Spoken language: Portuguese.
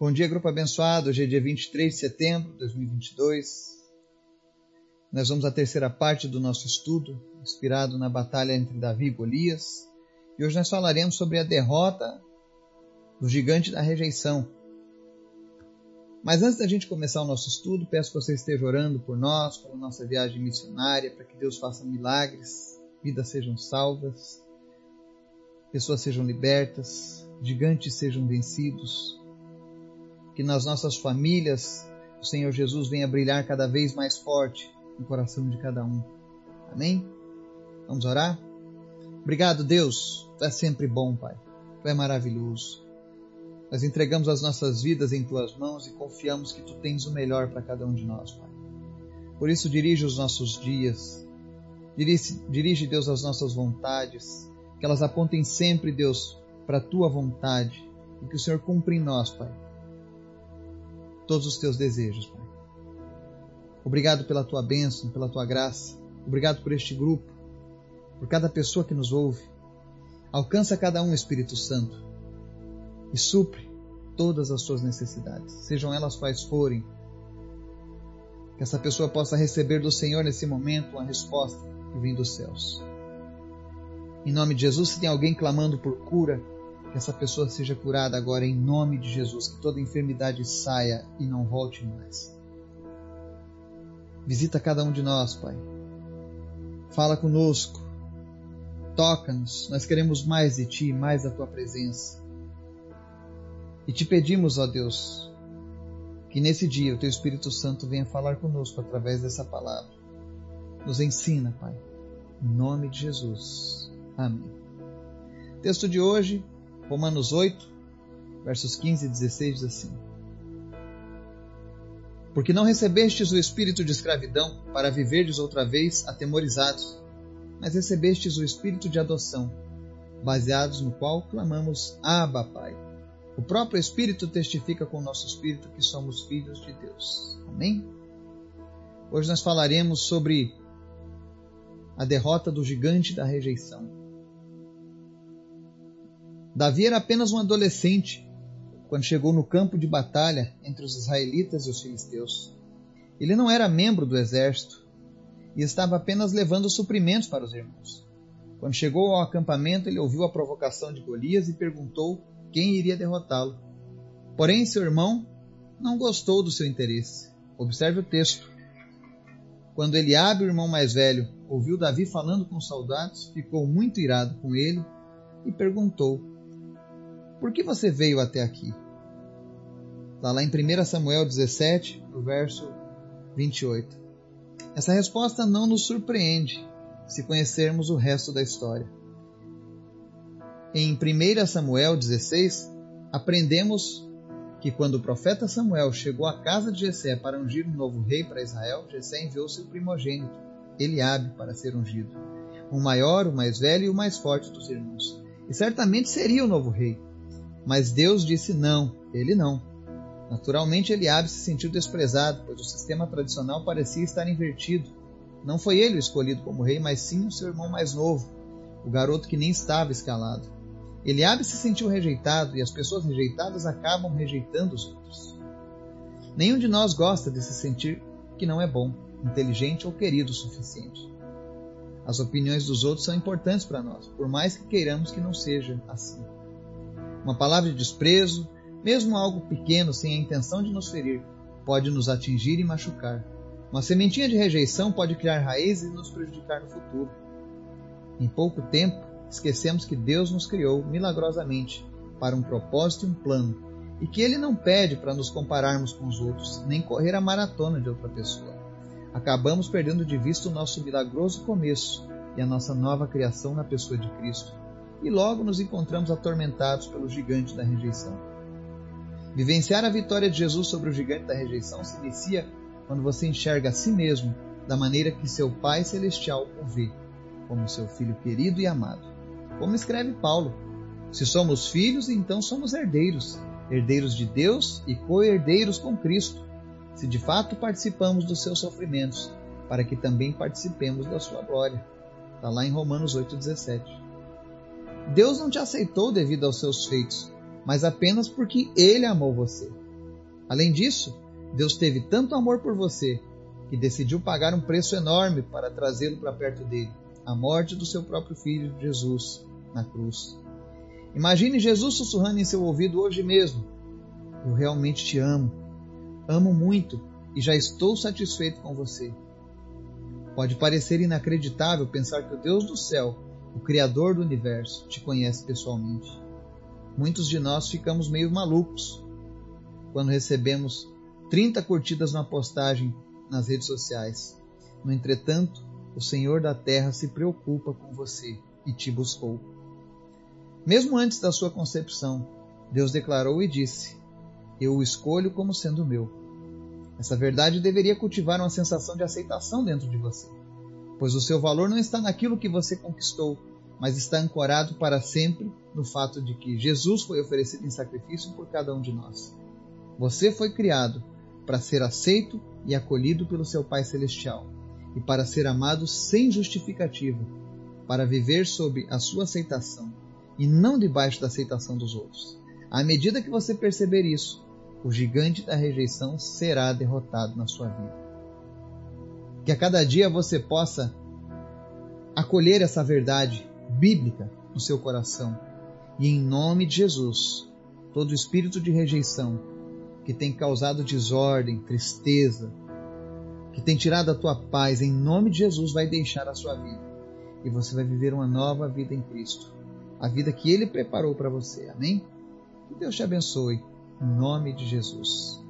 Bom dia, grupo abençoado. Hoje é dia 23 de setembro de 2022. Nós vamos à terceira parte do nosso estudo, inspirado na batalha entre Davi e Golias. E hoje nós falaremos sobre a derrota do gigante da rejeição. Mas antes da gente começar o nosso estudo, peço que você esteja orando por nós, pela nossa viagem missionária, para que Deus faça milagres, vidas sejam salvas, pessoas sejam libertas, gigantes sejam vencidos, que nas nossas famílias o Senhor Jesus venha brilhar cada vez mais forte no coração de cada um. Amém? Vamos orar? Obrigado, Deus. Tu é sempre bom, Pai. Tu é maravilhoso. Nós entregamos as nossas vidas em tuas mãos e confiamos que tu tens o melhor para cada um de nós, Pai. Por isso, dirige os nossos dias. Dirige, dirige, Deus, as nossas vontades. Que elas apontem sempre, Deus, para a tua vontade. E que o Senhor cumpra em nós, Pai todos os teus desejos, Pai. Obrigado pela tua bênção, pela tua graça. Obrigado por este grupo, por cada pessoa que nos ouve. Alcança cada um, Espírito Santo, e supre todas as suas necessidades, sejam elas quais forem. Que essa pessoa possa receber do Senhor nesse momento uma resposta que vem dos céus. Em nome de Jesus, se tem alguém clamando por cura, que essa pessoa seja curada agora em nome de Jesus, que toda enfermidade saia e não volte mais. Visita cada um de nós, Pai. Fala conosco. Toca-nos. Nós queremos mais de Ti, mais da Tua presença. E te pedimos, ó Deus, que nesse dia o Teu Espírito Santo venha falar conosco através dessa palavra. Nos ensina, Pai. Em nome de Jesus. Amém. Texto de hoje, Romanos 8, versos 15 e 16 diz assim: Porque não recebestes o espírito de escravidão para viverdes outra vez atemorizados, mas recebestes o espírito de adoção, baseados no qual clamamos Abba, Pai. O próprio Espírito testifica com o nosso espírito que somos filhos de Deus. Amém? Hoje nós falaremos sobre a derrota do gigante da rejeição. Davi era apenas um adolescente quando chegou no campo de batalha entre os israelitas e os filisteus. Ele não era membro do exército e estava apenas levando suprimentos para os irmãos. Quando chegou ao acampamento, ele ouviu a provocação de Golias e perguntou quem iria derrotá-lo. Porém, seu irmão não gostou do seu interesse. Observe o texto. Quando Eliabe, o irmão mais velho, ouviu Davi falando com os soldados, ficou muito irado com ele e perguntou: por que você veio até aqui? Está lá em 1 Samuel 17, no verso 28. Essa resposta não nos surpreende se conhecermos o resto da história. Em 1 Samuel 16, aprendemos que quando o profeta Samuel chegou à casa de Jessé para ungir um novo rei para Israel, Jessé enviou seu primogênito, Eliabe, para ser ungido, o maior, o mais velho e o mais forte dos irmãos. E certamente seria o novo rei. Mas Deus disse não, ele não. Naturalmente, Eliabe se sentiu desprezado, pois o sistema tradicional parecia estar invertido. Não foi ele o escolhido como rei, mas sim o seu irmão mais novo, o garoto que nem estava escalado. Eliabe se sentiu rejeitado e as pessoas rejeitadas acabam rejeitando os outros. Nenhum de nós gosta de se sentir que não é bom, inteligente ou querido o suficiente. As opiniões dos outros são importantes para nós, por mais que queiramos que não seja assim. Uma palavra de desprezo, mesmo algo pequeno sem a intenção de nos ferir, pode nos atingir e machucar. Uma sementinha de rejeição pode criar raízes e nos prejudicar no futuro. Em pouco tempo, esquecemos que Deus nos criou milagrosamente para um propósito e um plano, e que Ele não pede para nos compararmos com os outros, nem correr a maratona de outra pessoa. Acabamos perdendo de vista o nosso milagroso começo e a nossa nova criação na pessoa de Cristo e logo nos encontramos atormentados pelo gigante da rejeição. Vivenciar a vitória de Jesus sobre o gigante da rejeição se inicia quando você enxerga a si mesmo da maneira que seu Pai Celestial o vê, como seu filho querido e amado. Como escreve Paulo: Se somos filhos, então somos herdeiros, herdeiros de Deus e co-herdeiros com Cristo, se de fato participamos dos seus sofrimentos, para que também participemos da sua glória. Está lá em Romanos 8,17. Deus não te aceitou devido aos seus feitos, mas apenas porque Ele amou você. Além disso, Deus teve tanto amor por você que decidiu pagar um preço enorme para trazê-lo para perto dele a morte do seu próprio filho Jesus na cruz. Imagine Jesus sussurrando em seu ouvido hoje mesmo: Eu realmente te amo, amo muito e já estou satisfeito com você. Pode parecer inacreditável pensar que o Deus do céu, o Criador do universo, te conhece pessoalmente. Muitos de nós ficamos meio malucos quando recebemos 30 curtidas numa postagem nas redes sociais. No entretanto, o Senhor da terra se preocupa com você e te buscou. Mesmo antes da sua concepção, Deus declarou e disse: Eu o escolho como sendo meu. Essa verdade deveria cultivar uma sensação de aceitação dentro de você, pois o seu valor não está naquilo que você conquistou, mas está ancorado para sempre no fato de que Jesus foi oferecido em sacrifício por cada um de nós. Você foi criado para ser aceito e acolhido pelo seu Pai Celestial e para ser amado sem justificativa, para viver sob a sua aceitação e não debaixo da aceitação dos outros. À medida que você perceber isso, o gigante da rejeição será derrotado na sua vida. Que a cada dia você possa acolher essa verdade bíblica no seu coração e, em nome de Jesus, todo espírito de rejeição que tem causado desordem, tristeza, que tem tirado a tua paz, em nome de Jesus, vai deixar a sua vida. E você vai viver uma nova vida em Cristo. A vida que Ele preparou para você. Amém? Que Deus te abençoe. Em nome de Jesus.